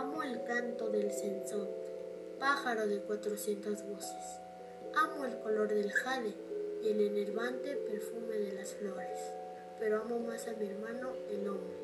Amo el canto del censón, pájaro de cuatrocientas voces. Amo el color del jade y el enervante perfume de las flores. Pero amo más a mi hermano el hombre